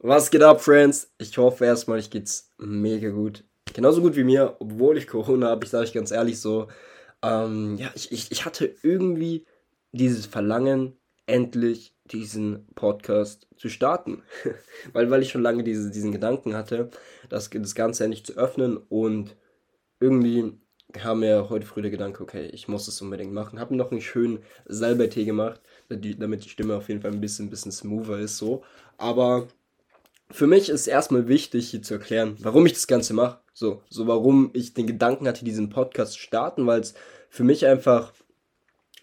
Was geht ab, Friends? Ich hoffe erstmal, ich geht's mega gut. Genauso gut wie mir, obwohl ich Corona habe, ich sage euch ganz ehrlich so. Ähm, ja, ich, ich, ich hatte irgendwie dieses Verlangen, endlich diesen Podcast zu starten. weil, weil ich schon lange diese, diesen Gedanken hatte, das, das Ganze endlich zu öffnen und irgendwie kam mir heute früh der Gedanke, okay, ich muss es unbedingt machen. Habe mir noch einen schönen Salbeitee gemacht, damit die Stimme auf jeden Fall ein bisschen, bisschen smoother ist so. Aber für mich ist erstmal wichtig, hier zu erklären, warum ich das Ganze mache. So, so warum ich den Gedanken hatte, diesen Podcast zu starten, weil es für mich einfach,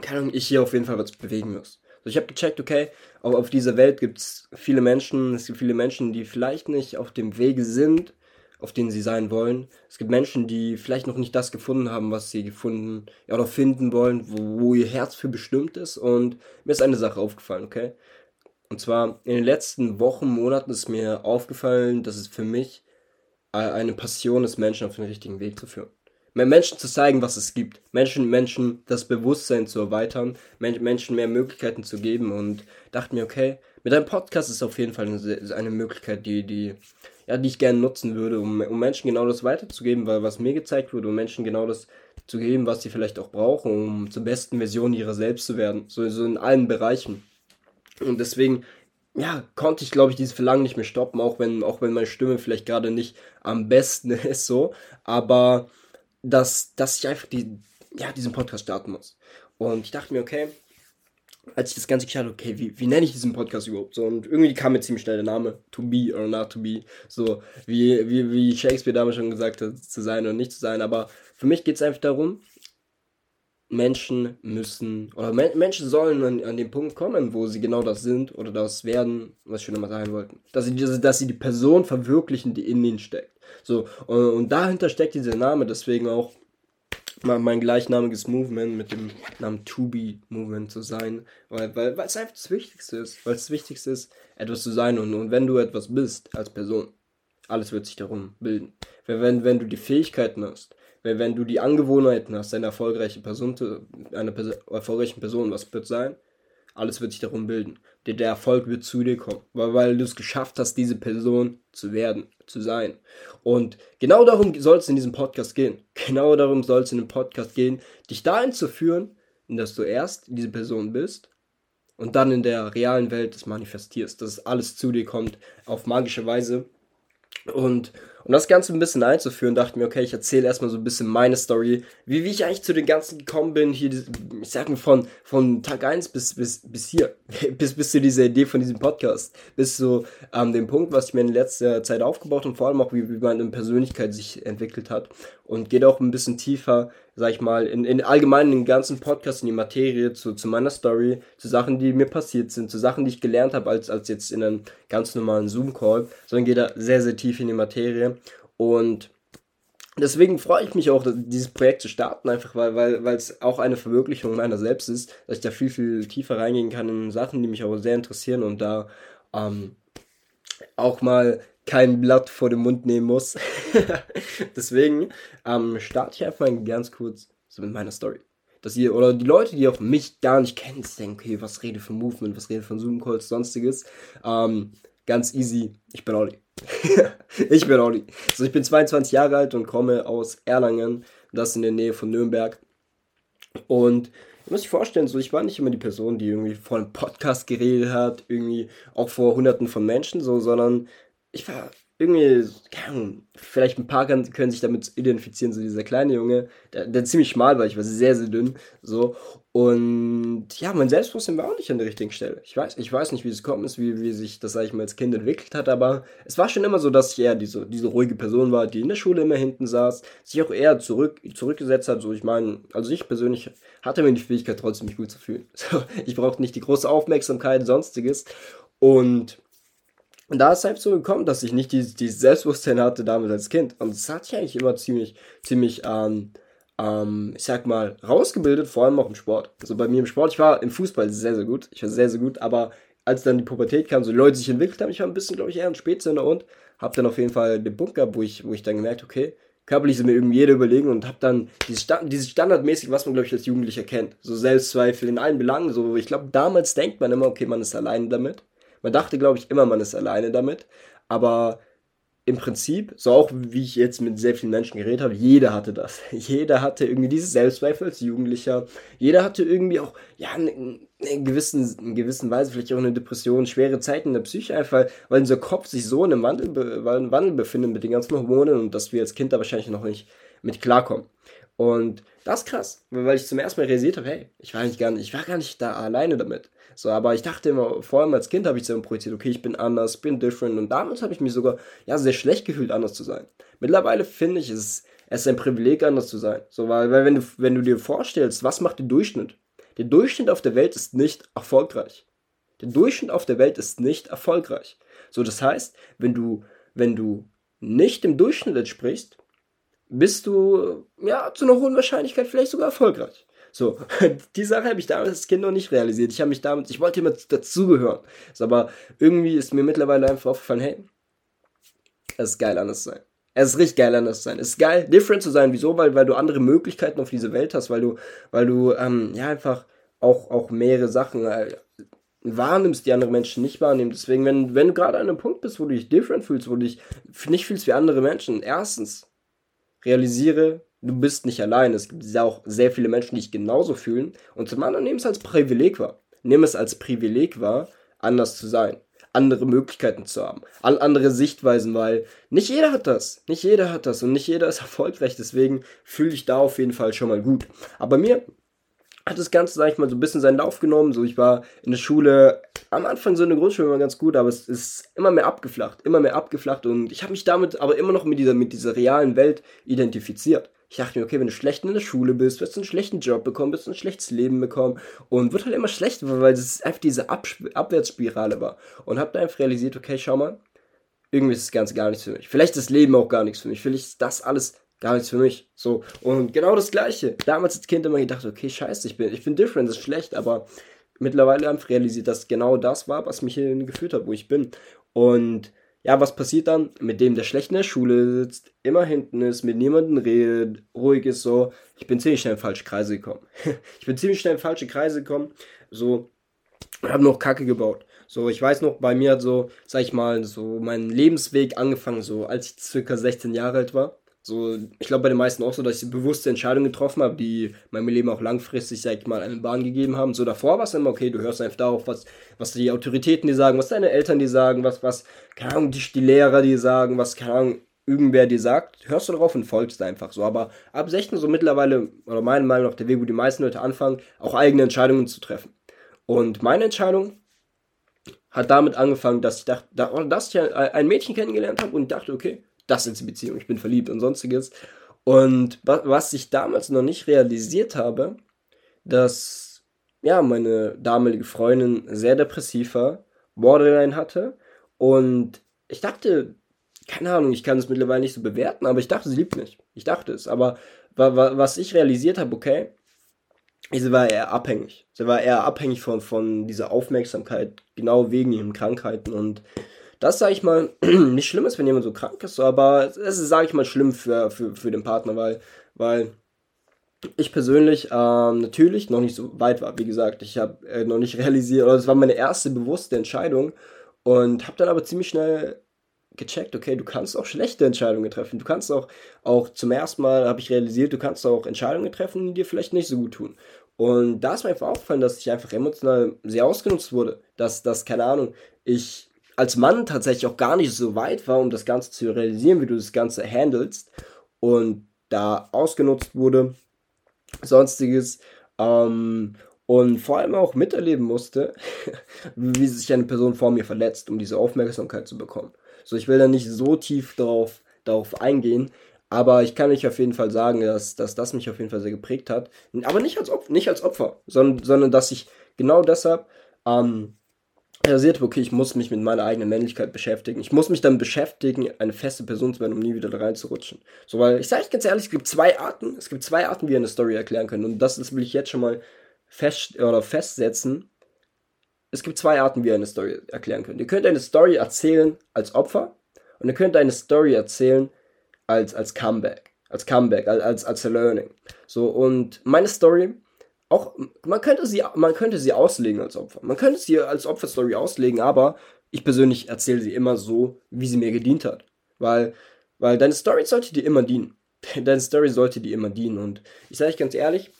keine Ahnung, ich hier auf jeden Fall was bewegen muss. So, ich habe gecheckt, okay, auch auf dieser Welt gibt es viele Menschen, es gibt viele Menschen, die vielleicht nicht auf dem Wege sind, auf denen sie sein wollen. Es gibt Menschen, die vielleicht noch nicht das gefunden haben, was sie gefunden ja, oder finden wollen, wo, wo ihr Herz für bestimmt ist. Und mir ist eine Sache aufgefallen, okay? Und zwar in den letzten Wochen, Monaten ist mir aufgefallen, dass es für mich eine Passion ist, Menschen auf den richtigen Weg zu führen. Menschen zu zeigen, was es gibt. Menschen, Menschen das Bewusstsein zu erweitern, Menschen mehr Möglichkeiten zu geben und dachte mir, okay, mit einem Podcast ist auf jeden Fall eine, Möglichkeit, die, die, ja, die ich gerne nutzen würde, um, um Menschen genau das weiterzugeben, weil was mir gezeigt wurde, um Menschen genau das zu geben, was sie vielleicht auch brauchen, um zur besten Version ihrer selbst zu werden. So, so in allen Bereichen. Und deswegen, ja, konnte ich, glaube ich, dieses Verlangen nicht mehr stoppen, auch wenn, auch wenn meine Stimme vielleicht gerade nicht am besten ist, so. Aber dass, dass ich einfach die, ja, diesen Podcast starten muss. Und ich dachte mir, okay, als ich das Ganze geschaut habe, okay, wie, wie nenne ich diesen Podcast überhaupt? So, und irgendwie kam mir ziemlich schnell der Name, to be or not to be. So, wie, wie, wie Shakespeare damals schon gesagt hat, zu sein oder nicht zu sein. Aber für mich geht es einfach darum, Menschen müssen, oder Men Menschen sollen an, an den Punkt kommen, wo sie genau das sind oder das werden, was sie schon immer sein wollten. Dass sie, dass sie die Person verwirklichen, die in ihnen steckt. So, und, und dahinter steckt dieser Name, deswegen auch mein gleichnamiges Movement mit dem Namen To Be Movement zu sein, weil, weil, weil es einfach das Wichtigste ist, weil es das Wichtigste ist, etwas zu sein und, und wenn du etwas bist als Person, alles wird sich darum bilden. Wenn, wenn du die Fähigkeiten hast, weil wenn du die Angewohnheiten hast, eine erfolgreiche Person einer Pers erfolgreichen Person, was wird sein? Alles wird sich darum bilden. Der, der Erfolg wird zu dir kommen, weil, weil du es geschafft hast, diese Person zu werden, zu sein. Und genau darum soll es in diesem Podcast gehen. Genau darum soll es in dem Podcast gehen, dich dahin zu führen, dass du erst diese Person bist und dann in der realen Welt das manifestierst, dass alles zu dir kommt auf magische Weise. Und um das Ganze ein bisschen einzuführen, dachte ich mir, okay, ich erzähle erstmal so ein bisschen meine Story, wie, wie ich eigentlich zu den Ganzen gekommen bin, hier, ich sag mal, von, von Tag 1 bis, bis, bis hier, bis, bis zu dieser Idee von diesem Podcast, bis zu ähm, dem Punkt, was ich mir in letzter Zeit aufgebaut und vor allem auch, wie, wie meine Persönlichkeit sich entwickelt hat und geht auch ein bisschen tiefer, sag ich mal, in, in allgemein den ganzen Podcast in die Materie, zu, zu meiner Story, zu Sachen, die mir passiert sind, zu Sachen, die ich gelernt habe, als, als jetzt in einem ganz normalen Zoom-Call, sondern geht da sehr, sehr tief in die Materie. Und deswegen freue ich mich auch, dieses Projekt zu starten, einfach weil weil es auch eine Verwirklichung meiner selbst ist, dass ich da viel, viel tiefer reingehen kann in Sachen, die mich auch sehr interessieren und da ähm, auch mal kein Blatt vor den Mund nehmen muss. deswegen ähm, starte ich einfach mal ganz kurz so mit meiner Story. Dass ihr, oder die Leute, die auch mich gar nicht kennen, denken, okay, was rede von Movement, was rede von Zoom-Calls, sonstiges. Ähm, ganz easy, ich bin Olli. ich bin Olli. Also ich bin 22 Jahre alt und komme aus Erlangen, das in der Nähe von Nürnberg. Und ich muss sich vorstellen, so ich war nicht immer die Person, die irgendwie vor einem Podcast geredet hat, irgendwie auch vor hunderten von Menschen, so, sondern ich war irgendwie, keine Ahnung, vielleicht ein paar können, sich damit identifizieren, so dieser kleine Junge, der, der ziemlich schmal war, ich war sehr, sehr dünn, so. Und ja, mein Selbstbewusstsein war auch nicht an der richtigen Stelle. Ich weiß, ich weiß nicht, wie es gekommen ist, wie, wie sich das, sag ich mal, als Kind entwickelt hat, aber es war schon immer so, dass ich eher diese, diese ruhige Person war, die in der Schule immer hinten saß, sich auch eher zurück, zurückgesetzt hat, so ich meine, also ich persönlich hatte mir die Fähigkeit, trotzdem mich gut zu fühlen. So, ich brauchte nicht die große Aufmerksamkeit, sonstiges. Und und da ist es halt so gekommen, dass ich nicht dieses die Selbstbewusstsein hatte damals als Kind. Und das hatte ich eigentlich immer ziemlich, ziemlich, ähm, ähm, ich sag mal, rausgebildet, vor allem auch im Sport. Also bei mir im Sport, ich war im Fußball sehr, sehr gut. Ich war sehr, sehr gut, aber als dann die Pubertät kam, so die Leute sich entwickelt haben, ich war ein bisschen, glaube ich, eher ein Spätzünder und habe dann auf jeden Fall den gehabt, wo ich, wo ich dann gemerkt, okay, körperlich ist mir irgendwie jeder überlegen und habe dann dieses, Stand, dieses standardmäßig, was man, glaube ich, als Jugendlicher kennt. So Selbstzweifel in allen Belangen. So, ich glaube, damals denkt man immer, okay, man ist allein damit Man dachte, glaube ich, immer, man ist alleine damit. Aber im Prinzip, so auch wie ich jetzt mit sehr vielen Menschen geredet habe, jeder hatte das. Jeder hatte irgendwie dieses Selbstzweifel als Jugendlicher. Jeder hatte irgendwie auch, ja, in, in, gewissen, in gewissen Weise vielleicht auch eine Depression, schwere Zeiten in der Psyche, einfach, weil unser Kopf sich so in einem Wandel, Wandel befindet mit den ganzen Hormonen und dass wir als Kind da wahrscheinlich noch nicht mit klarkommen. Und das ist krass, weil ich zum ersten Mal realisiert habe, hey, ich war gar nicht, ich war gar nicht da alleine damit. So, aber ich dachte immer, vor allem als Kind habe ich so projiziert, okay, ich bin anders, bin different und damals habe ich mich sogar ja sehr schlecht gefühlt, anders zu sein. Mittlerweile finde ich es, es ist ein Privileg, anders zu sein. So, weil, weil wenn du, wenn du dir vorstellst, was macht der Durchschnitt? Der Durchschnitt auf der Welt ist nicht erfolgreich. Der Durchschnitt auf der Welt ist nicht erfolgreich. So, das heißt, wenn du, wenn du nicht dem Durchschnitt entsprichst, bist du ja zu einer hohen Wahrscheinlichkeit vielleicht sogar erfolgreich. So, die Sache habe ich damals als Kind noch nicht realisiert. Ich habe mich damit, ich wollte immer dazugehören. So, aber irgendwie ist mir mittlerweile einfach aufgefallen, hey, es ist geil anders zu sein. Es ist richtig geil anders zu sein. Es ist geil, different zu sein. Wieso? Weil, weil du andere Möglichkeiten auf diese Welt hast, weil du, weil du, ähm, ja, einfach auch, auch mehrere Sachen äh, wahrnimmst, die andere Menschen nicht wahrnehmen. Deswegen, wenn, wenn du gerade an einem Punkt bist, wo du dich different fühlst, wo du dich nicht fühlst wie andere Menschen, erstens, realisiere, du bist nicht allein. Es gibt auch sehr viele Menschen, die dich genauso fühlen. Und zum anderen nimm es als Privileg wahr. Nimm es als Privileg wahr, anders zu sein. Andere Möglichkeiten zu haben. andere Sichtweisen, weil nicht jeder hat das. Nicht jeder hat das und nicht jeder ist erfolgreich. Deswegen fühle ich da auf jeden Fall schon mal gut. Aber mir hat das Ganze, sag ich mal, so ein bisschen seinen Lauf genommen. So, ich war in der Schule, am Anfang so in der Grundschule immer ganz gut, aber es ist immer mehr abgeflacht, immer mehr abgeflacht und ich habe mich damit aber immer noch mit dieser, mit dieser realen Welt identifiziert. Ich dachte mir, okay, wenn du schlecht in der Schule bist, wirst du einen schlechten Job bekommen, wirst du ein schlechtes Leben bekommen und wird halt immer schlechter, weil es einfach diese Ab Abwärtsspirale war. Und hab da einfach realisiert, okay, schau mal, irgendwie ist das Ganze gar nichts für mich. Vielleicht ist das Leben auch gar nichts für mich. Vielleicht ist das alles gar nichts für mich. So. Und genau das Gleiche. Damals als Kind immer gedacht, okay, scheiße, ich bin, ich bin different, das ist schlecht, aber mittlerweile einfach realisiert, dass genau das war, was mich hierhin geführt hat, wo ich bin. Und ja, was passiert dann? Mit dem, der schlecht in der Schule sitzt, immer hinten ist, mit niemandem redet, ruhig ist, so. Ich bin ziemlich schnell in falsche Kreise gekommen. ich bin ziemlich schnell in falsche Kreise gekommen. So, ich habe noch Kacke gebaut. So, ich weiß noch, bei mir hat so, sag ich mal, so mein Lebensweg angefangen, so als ich circa 16 Jahre alt war. So, ich glaube bei den meisten auch so, dass ich bewusste Entscheidungen getroffen habe, die meinem Leben auch langfristig, sag ich mal, eine Bahn gegeben haben. So davor war es immer, okay, du hörst einfach darauf, was, was die Autoritäten dir sagen, was deine Eltern dir sagen, was, was, keine Ahnung, die, die Lehrer dir sagen, was, keine Ahnung, irgendwer dir sagt, hörst du darauf und folgst einfach so. Aber ab 16 so mittlerweile, oder meiner Meinung nach der Weg, wo die meisten Leute anfangen, auch eigene Entscheidungen zu treffen. Und meine Entscheidung hat damit angefangen, dass ich dachte, dass ich ein Mädchen kennengelernt habe und dachte, okay, das ist die Beziehung, ich bin verliebt und sonstiges. Und was ich damals noch nicht realisiert habe, dass ja, meine damalige Freundin sehr depressiv war, Borderline hatte und ich dachte, keine Ahnung, ich kann es mittlerweile nicht so bewerten, aber ich dachte, sie liebt mich. Ich dachte es, aber was ich realisiert habe, okay, sie war eher abhängig. Sie war eher abhängig von, von dieser Aufmerksamkeit, genau wegen ihren Krankheiten und das, sage ich mal, nicht schlimm ist, wenn jemand so krank ist, aber es ist, sage ich mal, schlimm für, für, für den Partner, weil, weil ich persönlich ähm, natürlich noch nicht so weit war. Wie gesagt, ich habe äh, noch nicht realisiert, oder es war meine erste bewusste Entscheidung und habe dann aber ziemlich schnell gecheckt, okay, du kannst auch schlechte Entscheidungen treffen. Du kannst auch, auch zum ersten Mal habe ich realisiert, du kannst auch Entscheidungen treffen, die dir vielleicht nicht so gut tun. Und da ist mir einfach aufgefallen, dass ich einfach emotional sehr ausgenutzt wurde. Dass, dass keine Ahnung, ich als Mann tatsächlich auch gar nicht so weit war, um das Ganze zu realisieren, wie du das Ganze handelst und da ausgenutzt wurde, sonstiges ähm, und vor allem auch miterleben musste, wie sich eine Person vor mir verletzt, um diese Aufmerksamkeit zu bekommen. So, ich will da nicht so tief darauf, darauf eingehen, aber ich kann euch auf jeden Fall sagen, dass, dass das mich auf jeden Fall sehr geprägt hat. Aber nicht als, Opfer, nicht als Opfer, sondern, sondern dass ich genau deshalb ähm, realisiert habe, okay, ich muss mich mit meiner eigenen Männlichkeit beschäftigen. Ich muss mich dann beschäftigen, eine feste Person zu werden, um nie wieder da reinzurutschen. So, weil ich sage euch ganz ehrlich, es gibt zwei Arten, es gibt zwei Arten, wie ihr eine Story erklären könnt. Und das, das will ich jetzt schon mal fest oder festsetzen. Es gibt zwei Arten, wie ihr eine Story erklären könnt. Ihr könnt eine Story erzählen als Opfer und ihr könnt eine Story erzählen als, als Comeback. Als Comeback, als, als, als Learning. So, und meine Story auch, man könnte sie, man könnte sie auslegen als Opfer. Man könnte sie als Opferstory auslegen, aber ich persönlich erzähle sie immer so, wie sie mir gedient hat. Weil, weil deine Story sollte dir immer dienen. Deine Story sollte dir immer dienen. Und ich sage euch ganz ehrlich,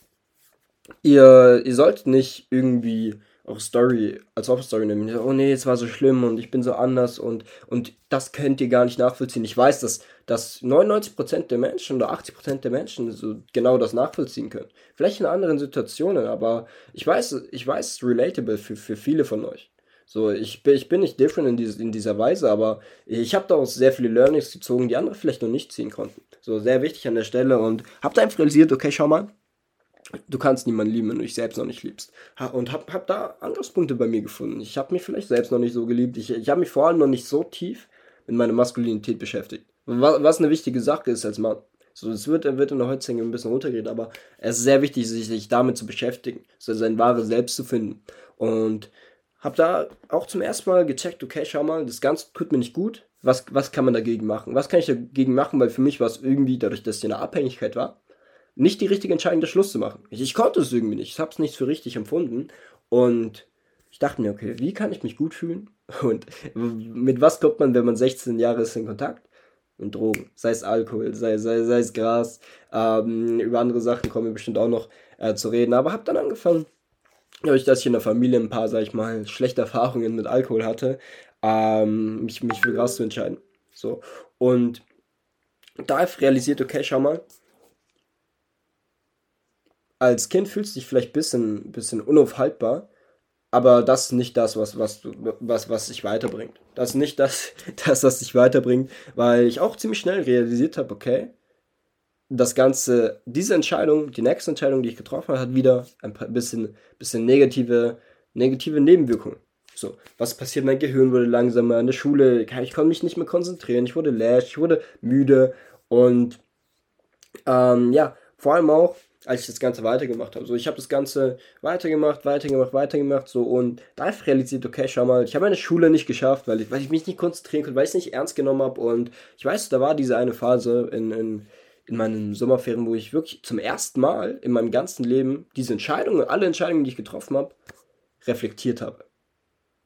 ihr, ihr sollt nicht irgendwie auch Story als Hauptstory nehmen. Oh nee, es war so schlimm und ich bin so anders und, und das könnt ihr gar nicht nachvollziehen. Ich weiß, dass, dass 99% der Menschen oder 80% der Menschen so genau das nachvollziehen können. Vielleicht in anderen Situationen, aber ich weiß, ich weiß, relatable für, für viele von euch. So, ich bin, ich bin nicht different in, dieses, in dieser Weise, aber ich habe daraus sehr viele Learnings gezogen, die andere vielleicht noch nicht ziehen konnten. So, sehr wichtig an der Stelle und habe da einfach realisiert, okay, schau mal, du kannst niemanden lieben, wenn du dich selbst noch nicht liebst. Und hab, hab da Angriffspunkte bei mir gefunden. Ich habe mich vielleicht selbst noch nicht so geliebt. Ich, ich habe mich vor allem noch nicht so tief mit meiner Maskulinität beschäftigt. Was, was eine wichtige Sache ist als Mann. So, es wird, wird in der Heutzutage ein bisschen runtergeht, aber es ist sehr wichtig, sich, sich damit zu beschäftigen, so sein wahres Selbst zu finden. Und hab da auch zum ersten Mal gecheckt, okay, schau mal, das Ganze tut mir nicht gut. Was, was kann man dagegen machen? Was kann ich dagegen machen? Weil für mich war es irgendwie, dadurch, dass es eine Abhängigkeit war, nicht die richtige Entscheidung, das Schluss zu machen. Ich, ich konnte es irgendwie nicht. Ich habe es nicht für richtig empfunden. Und ich dachte mir, okay, wie kann ich mich gut fühlen? Und mit was kommt man, wenn man 16 Jahre ist in Kontakt? Und Drogen. Sei es Alkohol, sei, sei, sei es Gras. Ähm, über andere Sachen kommen wir bestimmt auch noch äh, zu reden. Aber habe dann angefangen, dadurch, dass ich in der Familie ein paar, sag ich mal, schlechte Erfahrungen mit Alkohol hatte, ähm, mich, mich für Gras zu entscheiden. So. Und da habe ich realisiert, okay, schau mal, als Kind fühlst du dich vielleicht ein bisschen, bisschen unaufhaltbar, aber das ist nicht das, was, was, was, was dich weiterbringt. Das ist nicht das, das, was dich weiterbringt, weil ich auch ziemlich schnell realisiert habe, okay, das Ganze, diese Entscheidung, die nächste Entscheidung, die ich getroffen habe, hat wieder ein bisschen, bisschen negative, negative Nebenwirkungen. So, was passiert? Mein Gehirn wurde langsamer in der Schule, ich konnte mich nicht mehr konzentrieren, ich wurde läsch, ich wurde müde und ähm, ja, vor allem auch, als ich das Ganze weitergemacht habe. So, ich habe das Ganze weitergemacht, weitergemacht, weitergemacht, so und da habe ich realisiert, okay, schau mal, ich habe meine Schule nicht geschafft, weil ich, weil ich mich nicht konzentrieren konnte, weil ich es nicht ernst genommen habe und ich weiß, da war diese eine Phase in, in, in meinen Sommerferien, wo ich wirklich zum ersten Mal in meinem ganzen Leben diese Entscheidungen, alle Entscheidungen, die ich getroffen habe, reflektiert habe.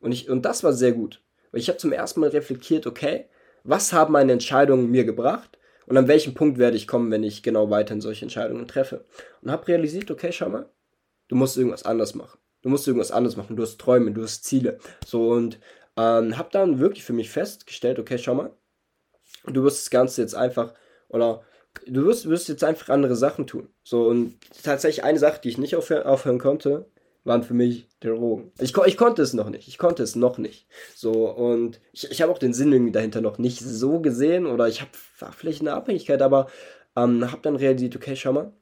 Und, ich, und das war sehr gut, weil ich habe zum ersten Mal reflektiert, okay, was haben meine Entscheidungen mir gebracht und an welchem Punkt werde ich kommen, wenn ich genau weiterhin solche Entscheidungen treffe. Und habe realisiert, okay, schau mal, du musst irgendwas anders machen. Du musst irgendwas anders machen. Du hast Träume, du hast Ziele. So und ähm, habe dann wirklich für mich festgestellt, okay, schau mal, du wirst das Ganze jetzt einfach, oder du wirst, wirst jetzt einfach andere Sachen tun. So und tatsächlich eine Sache, die ich nicht aufhören, aufhören konnte, waren für mich Drogen. Ich, ich konnte es noch nicht. Ich konnte es noch nicht. So, und ich, ich habe auch den Sinn irgendwie dahinter noch nicht so gesehen oder ich habe vielleicht eine Abhängigkeit, aber ähm, habe dann realisiert, okay, schau mal,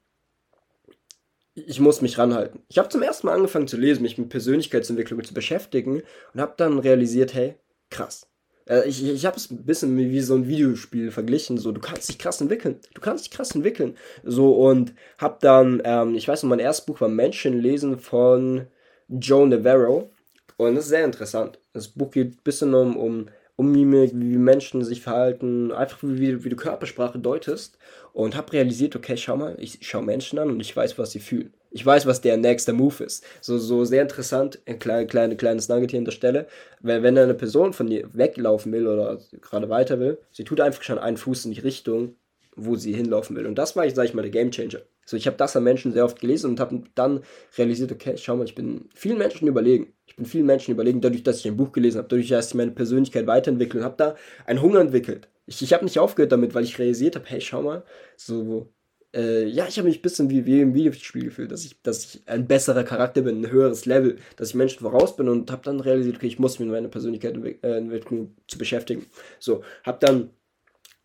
ich muss mich ranhalten. Ich habe zum ersten Mal angefangen zu lesen, mich mit Persönlichkeitsentwicklung zu beschäftigen und habe dann realisiert, hey, krass. Äh, ich ich habe es ein bisschen wie so ein Videospiel verglichen. So, du kannst dich krass entwickeln. Du kannst dich krass entwickeln. So, und habe dann, ähm, ich weiß noch, mein erstes Buch war Menschenlesen von Joe Navarro. Und das ist sehr interessant. Das Buch geht ein bisschen um, um, um Mimik, wie Menschen sich verhalten, einfach wie, wie du Körpersprache deutest. Und habe realisiert, okay, schau mal, ich schaue Menschen an und ich weiß, was sie fühlen. Ich weiß, was der nächste Move ist. So, so sehr interessant, ein kleine, kleine, kleines Nugget hier an der Stelle. Weil wenn eine Person von dir weglaufen will oder gerade weiter will, sie tut einfach schon einen Fuß in die Richtung, wo sie hinlaufen will. Und das war, sage ich mal, der Gamechanger. So, ich habe das an Menschen sehr oft gelesen und habe dann realisiert, okay, schau mal, ich bin vielen Menschen überlegen. Ich bin vielen Menschen überlegen, dadurch, dass ich ein Buch gelesen habe, dadurch, dass ich meine Persönlichkeit weiterentwickle und habe da einen Hunger entwickelt. Ich, ich habe nicht aufgehört damit, weil ich realisiert habe, hey, schau mal, so äh, ja, ich habe mich ein bisschen wie, wie im Videospiel gefühlt, dass ich, dass ich ein besserer Charakter bin, ein höheres Level, dass ich Menschen voraus bin und habe dann realisiert, okay, ich muss mich mit meiner Persönlichkeit äh, zu beschäftigen. So, habe dann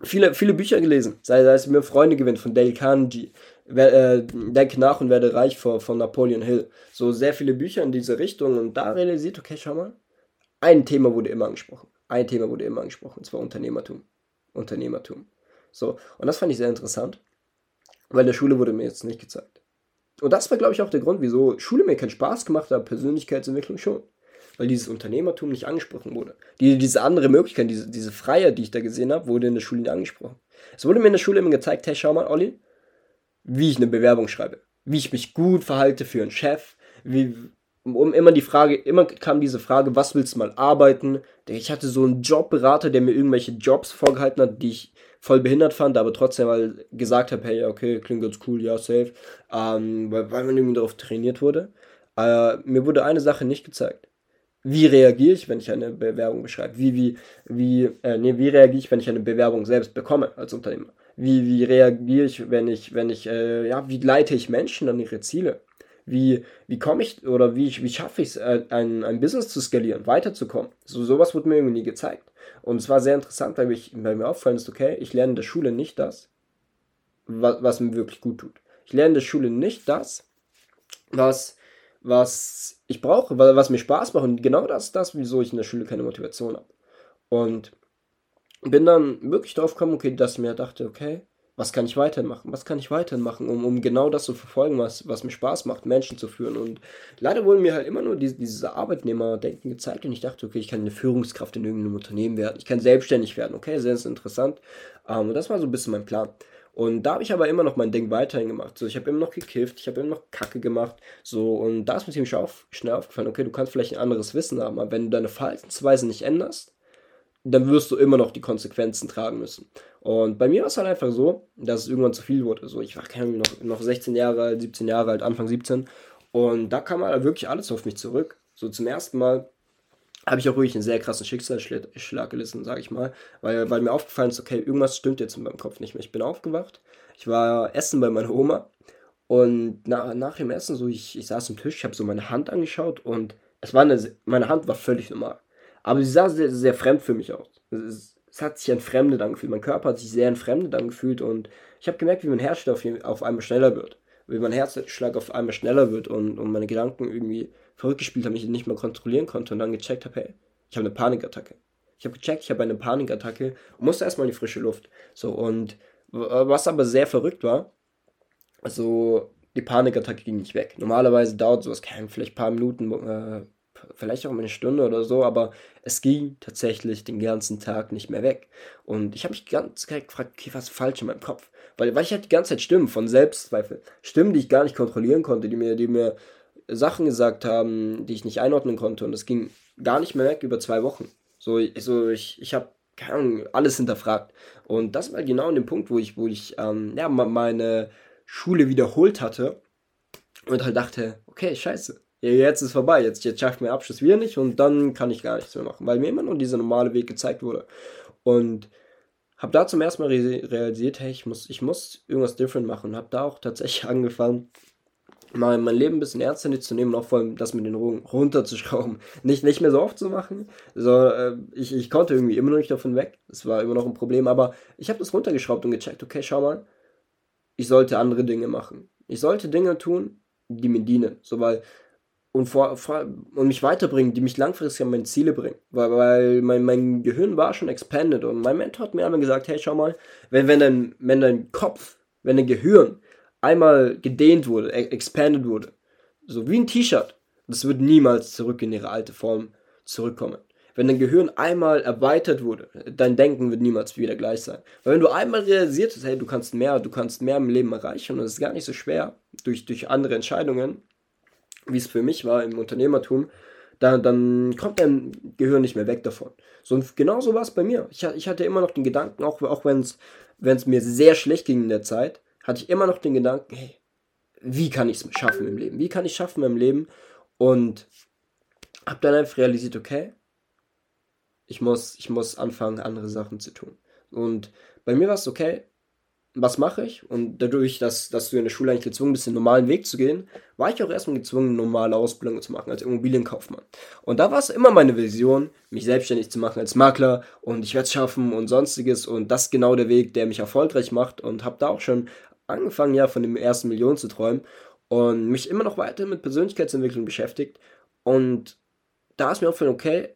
viele, viele Bücher gelesen, sei, sei es mir Freunde gewinnt von Dale Carnegie, äh, Denke nach und werde reich von, von Napoleon Hill. So sehr viele Bücher in diese Richtung und da realisiert, okay, schau mal, ein Thema wurde immer angesprochen. Ein Thema wurde immer angesprochen, und zwar Unternehmertum. Unternehmertum. So, und das fand ich sehr interessant. Weil in der Schule wurde mir jetzt nicht gezeigt. Und das war, glaube ich, auch der Grund, wieso Schule mir keinen Spaß gemacht hat, Persönlichkeitsentwicklung schon. Weil dieses Unternehmertum nicht angesprochen wurde. Die, diese andere Möglichkeit, diese, diese Freiheit, die ich da gesehen habe, wurde in der Schule nicht angesprochen. Es wurde mir in der Schule immer gezeigt, hey, schau mal, Olli, wie ich eine Bewerbung schreibe. Wie ich mich gut verhalte für einen Chef, wie, um immer die Frage, immer kam diese Frage, was willst du mal arbeiten? Ich hatte so einen Jobberater, der mir irgendwelche Jobs vorgehalten hat, die ich voll behindert fand, aber trotzdem mal gesagt habe, hey, okay, klingt ganz cool, ja, safe, ähm, weil, weil man irgendwie darauf trainiert wurde. Äh, mir wurde eine Sache nicht gezeigt. Wie reagiere ich, wenn ich eine Bewerbung beschreibe? Wie, wie, wie, äh, nee, wie reagiere ich, wenn ich eine Bewerbung selbst bekomme als Unternehmer? Wie, wie reagiere ich, wenn ich, wenn ich, äh, ja, wie leite ich Menschen an ihre Ziele? Wie, wie komme ich oder wie, wie schaffe ich es, äh, ein, ein Business zu skalieren, weiterzukommen? So, sowas wurde mir irgendwie nie gezeigt. Und es war sehr interessant, weil, ich, weil mir auffallen ist, okay, ich lerne in der Schule nicht das, was, was mir wirklich gut tut. Ich lerne in der Schule nicht das, was, was ich brauche, was mir Spaß macht. Und genau das ist das, wieso ich in der Schule keine Motivation habe. Und bin dann wirklich drauf gekommen, okay, dass ich mir dachte, okay, was kann ich weitermachen? Was kann ich weitermachen, um, um genau das zu verfolgen, was, was mir Spaß macht, Menschen zu führen. Und leider wurden mir halt immer nur diese, dieses Arbeitnehmerdenken gezeigt und ich dachte, okay, ich kann eine Führungskraft in irgendeinem Unternehmen werden, ich kann selbstständig werden, okay, sehr, sehr interessant. Um, und das war so ein bisschen mein Plan. Und da habe ich aber immer noch mein Ding weiterhin gemacht. So, ich habe immer noch gekifft, ich habe immer noch Kacke gemacht. So, und da ist mir ziemlich auf, schnell aufgefallen, okay, du kannst vielleicht ein anderes Wissen haben, aber wenn du deine Verhaltensweise nicht änderst, dann wirst du immer noch die Konsequenzen tragen müssen. Und bei mir war es halt einfach so, dass es irgendwann zu viel wurde. So, ich war noch, noch 16 Jahre alt, 17 Jahre alt, Anfang 17. Und da kam halt wirklich alles auf mich zurück. So zum ersten Mal habe ich auch wirklich einen sehr krassen Schicksalsschlag gelitten, sage ich mal. Weil, weil mir aufgefallen ist, okay, irgendwas stimmt jetzt in meinem Kopf nicht mehr. Ich bin aufgewacht. Ich war essen bei meiner Oma. Und na, nach dem Essen, so ich, ich saß am Tisch, ich habe so meine Hand angeschaut und es war eine, meine Hand war völlig normal. Aber sie sah sehr, sehr fremd für mich aus. Es, es hat sich entfremdet angefühlt. Mein Körper hat sich sehr entfremdet angefühlt und ich habe gemerkt, wie mein Herzschlag auf, einmal schneller wird. Wie mein Herzschlag auf einmal schneller wird und, und meine Gedanken irgendwie verrückt gespielt haben, ich nicht mehr kontrollieren konnte und dann gecheckt habe, hey, ich habe eine Panikattacke. Ich habe gecheckt, ich habe eine Panikattacke und musste erstmal in die frische Luft. So, und was aber sehr verrückt war, also die Panikattacke ging nicht weg. Normalerweise dauert sowas, keine, vielleicht ein paar Minuten, äh, vielleicht auch eine Stunde oder so, aber es ging tatsächlich den ganzen Tag nicht mehr weg. Und ich habe mich ganz gefragt, okay, was ist falsch in meinem Kopf? Weil, weil ich hatte die ganze Zeit Stimmen von Selbstzweifel. Stimmen, die ich gar nicht kontrollieren konnte, die mir, die mir Sachen gesagt haben, die ich nicht einordnen konnte. Und es ging gar nicht mehr weg über zwei Wochen. So, so ich, ich habe keine Ahnung, alles hinterfragt. Und das war genau an dem Punkt, wo ich, wo ich ähm, ja, meine Schule wiederholt hatte und halt dachte, okay, scheiße, jetzt ist vorbei, jetzt, jetzt schafft mein Abschluss wieder nicht und dann kann ich gar nichts mehr machen, weil mir immer nur dieser normale Weg gezeigt wurde. Und habe da zum ersten Mal realisiert, hey, ich muss, ich muss irgendwas different machen und habe da auch tatsächlich angefangen, mal mein Leben ein bisschen ernster zu nehmen und auch vor allem das mit den Drogen runterzuschrauben. Nicht, nicht mehr so oft zu machen. So, äh, ich, ich konnte irgendwie immer noch nicht davon weg. Das war immer noch ein Problem, aber ich habe das runtergeschraubt und gecheckt, okay, schau mal, ich sollte andere Dinge machen. Ich sollte Dinge tun, die mir dienen. So, weil und, vor, vor, und mich weiterbringen, die mich langfristig an meine Ziele bringen. Weil, weil mein, mein Gehirn war schon expanded und mein Mentor hat mir einmal gesagt, hey, schau mal, wenn, wenn, dein, wenn dein Kopf, wenn dein Gehirn einmal gedehnt wurde, e, expanded wurde, so wie ein T-Shirt, das wird niemals zurück in ihre alte Form zurückkommen. Wenn dein Gehirn einmal erweitert wurde, dein Denken wird niemals wieder gleich sein. Weil wenn du einmal realisiert hast, hey, du kannst mehr, du kannst mehr im Leben erreichen und es ist gar nicht so schwer durch, durch andere Entscheidungen, wie es für mich war im Unternehmertum, dann, dann kommt dein Gehirn nicht mehr weg davon. So, und genauso war es bei mir. Ich, ich hatte immer noch den Gedanken, auch, auch wenn es mir sehr schlecht ging in der Zeit, hatte ich immer noch den Gedanken, hey, wie kann ich es schaffen im Leben? Wie kann ich es schaffen im Leben? Und habe dann einfach realisiert, okay, ich muss, ich muss anfangen, andere Sachen zu tun. Und bei mir war es okay, was mache ich? Und dadurch, dass, dass du in der Schule eigentlich gezwungen bist, den normalen Weg zu gehen, war ich auch erstmal gezwungen, eine normale Ausbildung zu machen als Immobilienkaufmann. Und da war es immer meine Vision, mich selbstständig zu machen als Makler und ich werde es schaffen und sonstiges. Und das ist genau der Weg, der mich erfolgreich macht und habe da auch schon angefangen, ja, von dem ersten Million zu träumen und mich immer noch weiter mit Persönlichkeitsentwicklung beschäftigt. Und da ist mir auch okay,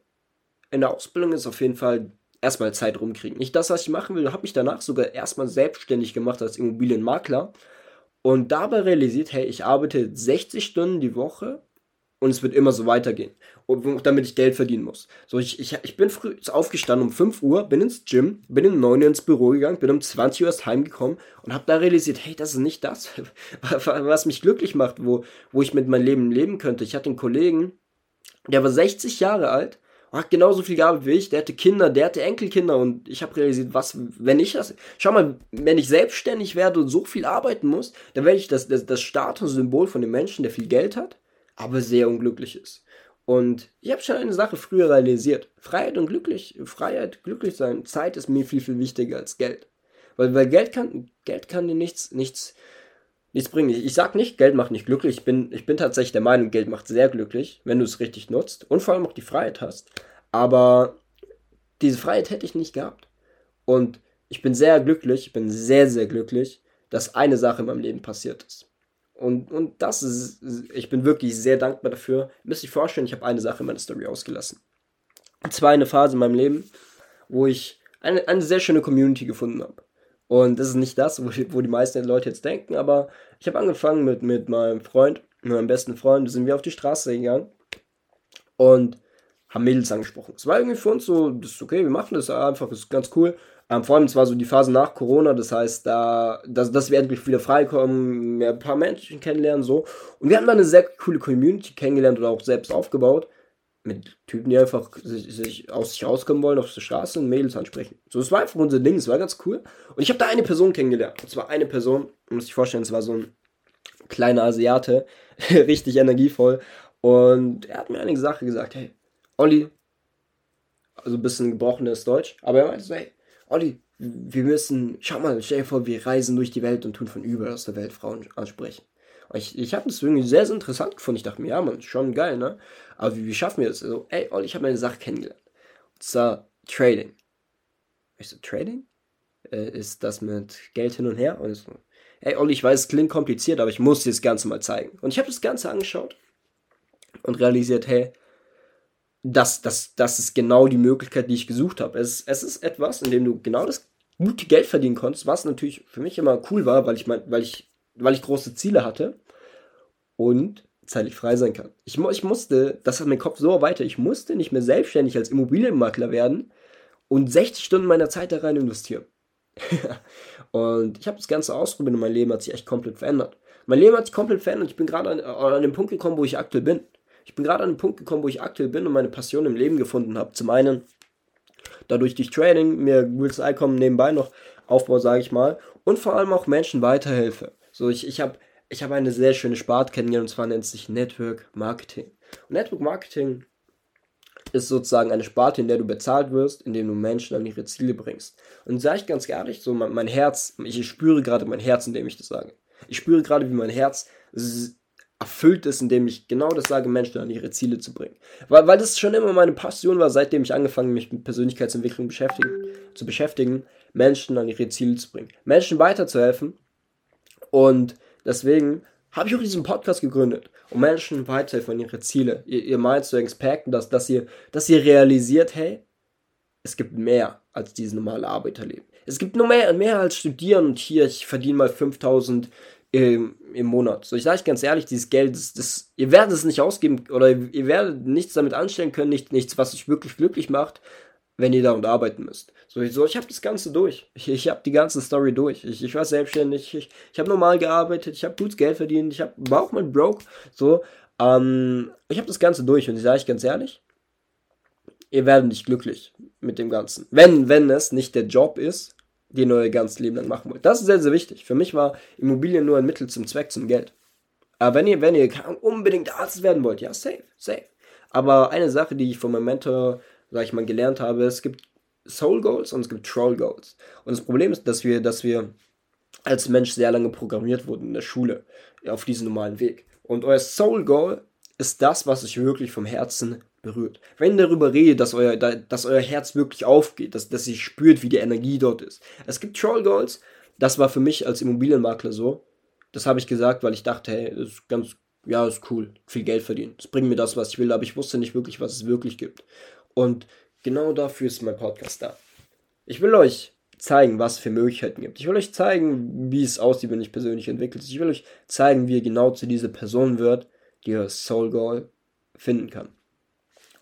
in der Ausbildung ist auf jeden Fall erstmal Zeit rumkriegen. Nicht das, was ich machen will, habe mich danach sogar erstmal selbstständig gemacht als Immobilienmakler und dabei realisiert, hey, ich arbeite 60 Stunden die Woche und es wird immer so weitergehen, damit ich Geld verdienen muss. So, ich, ich, ich bin früh aufgestanden um 5 Uhr, bin ins Gym, bin um 9 Uhr ins Büro gegangen, bin um 20 Uhr erst heimgekommen und habe da realisiert, hey, das ist nicht das, was mich glücklich macht, wo, wo ich mit meinem Leben leben könnte. Ich hatte einen Kollegen, der war 60 Jahre alt hat genauso viel gearbeitet wie ich, der hatte Kinder, der hatte Enkelkinder und ich habe realisiert, was, wenn ich das, schau mal, wenn ich selbstständig werde und so viel arbeiten muss, dann werde ich das, das, das Statussymbol von dem Menschen, der viel Geld hat, aber sehr unglücklich ist. Und ich habe schon eine Sache früher realisiert. Freiheit und glücklich, Freiheit, glücklich sein, Zeit ist mir viel, viel wichtiger als Geld. Weil, weil Geld kann, Geld kann dir nichts, nichts, nichts bringen. Ich, ich sag nicht, Geld macht nicht glücklich. Ich bin, ich bin tatsächlich der Meinung, Geld macht sehr glücklich, wenn du es richtig nutzt und vor allem auch die Freiheit hast. Aber diese Freiheit hätte ich nicht gehabt. Und ich bin sehr glücklich, ich bin sehr, sehr glücklich, dass eine Sache in meinem Leben passiert ist. Und, und das ist, ich bin wirklich sehr dankbar dafür. Ihr müsst euch vorstellen, ich habe eine Sache in meiner Story ausgelassen. Und zwar eine Phase in meinem Leben, wo ich eine, eine sehr schöne Community gefunden habe. Und das ist nicht das, wo, wo die meisten Leute jetzt denken, aber ich habe angefangen mit, mit meinem Freund, mit meinem besten Freund, sind wir auf die Straße gegangen und haben Mädels angesprochen. Es war irgendwie für uns so, das ist okay, wir machen das einfach, das ist ganz cool. Ähm, vor allem, es war so die Phase nach Corona, das heißt, da, dass, dass wir endlich wieder freikommen, mehr ein paar Menschen kennenlernen, so. Und wir haben da eine sehr coole Community kennengelernt oder auch selbst aufgebaut mit Typen, die einfach sich, sich aus sich rauskommen wollen auf der Straße und Mädels ansprechen. So, das war einfach unser Ding, das war ganz cool. Und ich habe da eine Person kennengelernt. Und zwar eine Person, muss ich vorstellen, es war so ein kleiner Asiate, richtig energievoll. Und er hat mir eine Sache gesagt, hey, Olli, also ein bisschen gebrochenes Deutsch, aber er meinte so, hey, Olli, wir müssen, schau mal, stell dir vor, wir reisen durch die Welt und tun von überall aus der Welt Frauen ansprechen. Ich, ich habe das irgendwie sehr, sehr interessant gefunden. Ich dachte mir, ja, man, schon geil, ne? Aber wie, wie schaffen wir das? Also, ey, Olli, ich habe eine Sache kennengelernt. Und zwar Trading. Ich so, Trading? Äh, ist das mit Geld hin und her? Und ich so, ey, Olli, ich weiß, es klingt kompliziert, aber ich muss dir das Ganze mal zeigen. Und ich habe das Ganze angeschaut und realisiert, hey, das, das, das ist genau die Möglichkeit, die ich gesucht habe. Es, es ist etwas, in dem du genau das gute Geld verdienen konntest, was natürlich für mich immer cool war, weil ich mein, weil ich weil ich große Ziele hatte und zeitlich frei sein kann. Ich, ich musste, das hat mein Kopf so weiter, ich musste nicht mehr selbstständig als Immobilienmakler werden und 60 Stunden meiner Zeit da rein investieren. und ich habe das Ganze ausprobiert und mein Leben hat sich echt komplett verändert. Mein Leben hat sich komplett verändert. Ich bin gerade an, an dem Punkt gekommen, wo ich aktuell bin. Ich bin gerade an den Punkt gekommen, wo ich aktuell bin und meine Passion im Leben gefunden habe. Zum einen dadurch durch Trading, mir gutes Einkommen nebenbei noch aufbaue, sage ich mal, und vor allem auch Menschen weiterhelfe. So, ich, ich habe ich hab eine sehr schöne Sparte kennengelernt und zwar nennt sich Network Marketing. Und Network Marketing ist sozusagen eine Sparte, in der du bezahlt wirst, indem du Menschen an ihre Ziele bringst. Und sage ich ganz ehrlich, so mein, mein Herz, ich spüre gerade mein Herz, indem ich das sage. Ich spüre gerade, wie mein Herz erfüllt ist, indem ich genau das sage, Menschen an ihre Ziele zu bringen. Weil, weil das schon immer meine Passion war, seitdem ich angefangen mich mit Persönlichkeitsentwicklung beschäftigen, zu beschäftigen, Menschen an ihre Ziele zu bringen. Menschen weiterzuhelfen und deswegen habe ich auch diesen Podcast gegründet, um Menschen weiterhelfen an ihre Ziele, ihr, ihr Mind zu expacken, dass, dass, ihr, dass ihr realisiert, hey, es gibt mehr als dieses normale Arbeiterleben. Es gibt nur mehr, mehr als studieren und hier, ich verdiene mal 5000 im, im Monat. So, ich sage ganz ehrlich, dieses Geld, das, das, ihr werdet es nicht ausgeben oder ihr werdet nichts damit anstellen können, nicht, nichts, was euch wirklich glücklich macht, wenn ihr da arbeiten müsst. So, ich, so, ich habe das Ganze durch. Ich, ich habe die ganze Story durch. Ich, ich war selbstständig, ich, ich habe normal gearbeitet, ich habe gutes Geld verdient, ich hab, war auch mal broke. So, ähm, ich habe das Ganze durch und ich sage euch ganz ehrlich, ihr werdet nicht glücklich mit dem Ganzen. Wenn, wenn es nicht der Job ist, den ihr euer ganzes Leben lang machen wollt. Das ist sehr, sehr wichtig. Für mich war Immobilien nur ein Mittel zum Zweck, zum Geld. Aber wenn ihr, wenn ihr unbedingt Arzt werden wollt, ja, safe, safe. Aber eine Sache, die ich von meinem Mentor sag ich mal, gelernt habe, es gibt Soul Goals und es gibt Troll Goals. Und das Problem ist, dass wir, dass wir als Mensch sehr lange programmiert wurden in der Schule auf diesem normalen Weg. Und euer Soul Goal ist das, was euch wirklich vom Herzen berührt. Wenn ihr darüber redet, dass euer, dass euer Herz wirklich aufgeht, dass, dass ihr spürt, wie die Energie dort ist. Es gibt Troll Goals, das war für mich als Immobilienmakler so. Das habe ich gesagt, weil ich dachte, hey, das ist ganz, ja, ist cool, viel Geld verdienen. Das bringt mir das, was ich will, aber ich wusste nicht wirklich, was es wirklich gibt. Und genau dafür ist mein Podcast da. Ich will euch zeigen, was es für Möglichkeiten gibt. Ich will euch zeigen, wie es aussieht, wenn ich persönlich entwickelt. Ich will euch zeigen, wie ihr genau zu dieser Person wird, die ihr Soul Goal finden kann.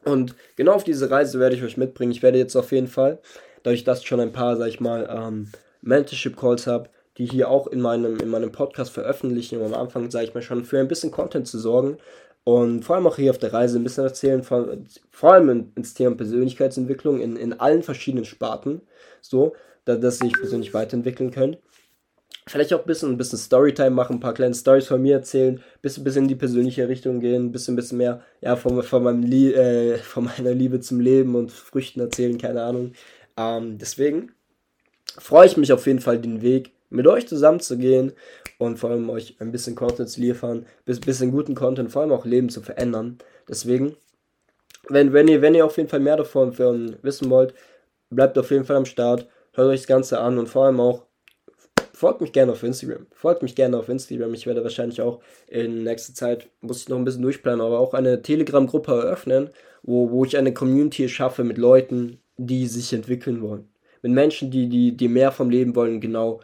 Und genau auf diese Reise werde ich euch mitbringen. Ich werde jetzt auf jeden Fall, dass ich schon ein paar, sag ich mal, ähm, Mentorship Calls habe, die hier auch in meinem, in meinem Podcast veröffentlichen, um am Anfang, sage ich mal, schon für ein bisschen Content zu sorgen und vor allem auch hier auf der Reise ein bisschen erzählen, vor, vor allem ins Thema Persönlichkeitsentwicklung in, in allen verschiedenen Sparten, so, dass, dass sich persönlich weiterentwickeln können. Vielleicht auch ein bisschen, ein bisschen Storytime machen, ein paar kleine Stories von mir erzählen, ein bisschen, bisschen in die persönliche Richtung gehen, ein bisschen, bisschen mehr ja, von, von, meinem äh, von meiner Liebe zum Leben und Früchten erzählen, keine Ahnung. Ähm, deswegen freue ich mich auf jeden Fall, den Weg mit euch zusammenzugehen und vor allem euch ein bisschen Content zu liefern, ein bisschen guten Content, vor allem auch Leben zu verändern. Deswegen, wenn, wenn, ihr, wenn ihr auf jeden Fall mehr davon wissen wollt, bleibt auf jeden Fall am Start, hört euch das Ganze an und vor allem auch folgt mich gerne auf Instagram. Folgt mich gerne auf Instagram. Ich werde wahrscheinlich auch in nächster Zeit, muss ich noch ein bisschen durchplanen, aber auch eine Telegram-Gruppe eröffnen, wo, wo ich eine Community schaffe mit Leuten, die sich entwickeln wollen. Mit Menschen, die, die, die mehr vom Leben wollen, genau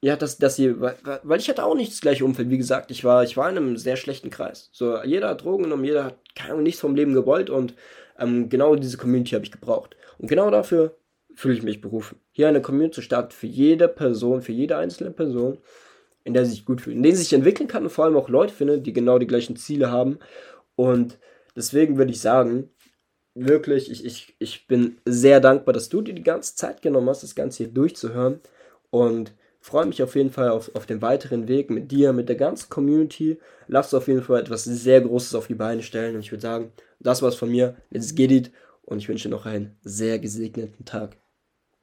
ja, dass, dass sie, weil ich hatte auch nicht das gleiche Umfeld. Wie gesagt, ich war, ich war in einem sehr schlechten Kreis. So, jeder hat Drogen genommen, jeder hat keine Ahnung, nichts vom Leben gewollt und ähm, genau diese Community habe ich gebraucht. Und genau dafür fühle ich mich berufen. Hier eine Community zu starten für jede Person, für jede einzelne Person, in der sie sich gut fühlt, in der sie sich entwickeln kann und vor allem auch Leute findet, die genau die gleichen Ziele haben. Und deswegen würde ich sagen, wirklich, ich, ich, ich bin sehr dankbar, dass du dir die ganze Zeit genommen hast, das Ganze hier durchzuhören. Und freue mich auf jeden Fall auf, auf den weiteren Weg mit dir, mit der ganzen Community. Lass auf jeden Fall etwas sehr Großes auf die Beine stellen. Und ich würde sagen, das war's von mir. Let's get it. Und ich wünsche noch einen sehr gesegneten Tag.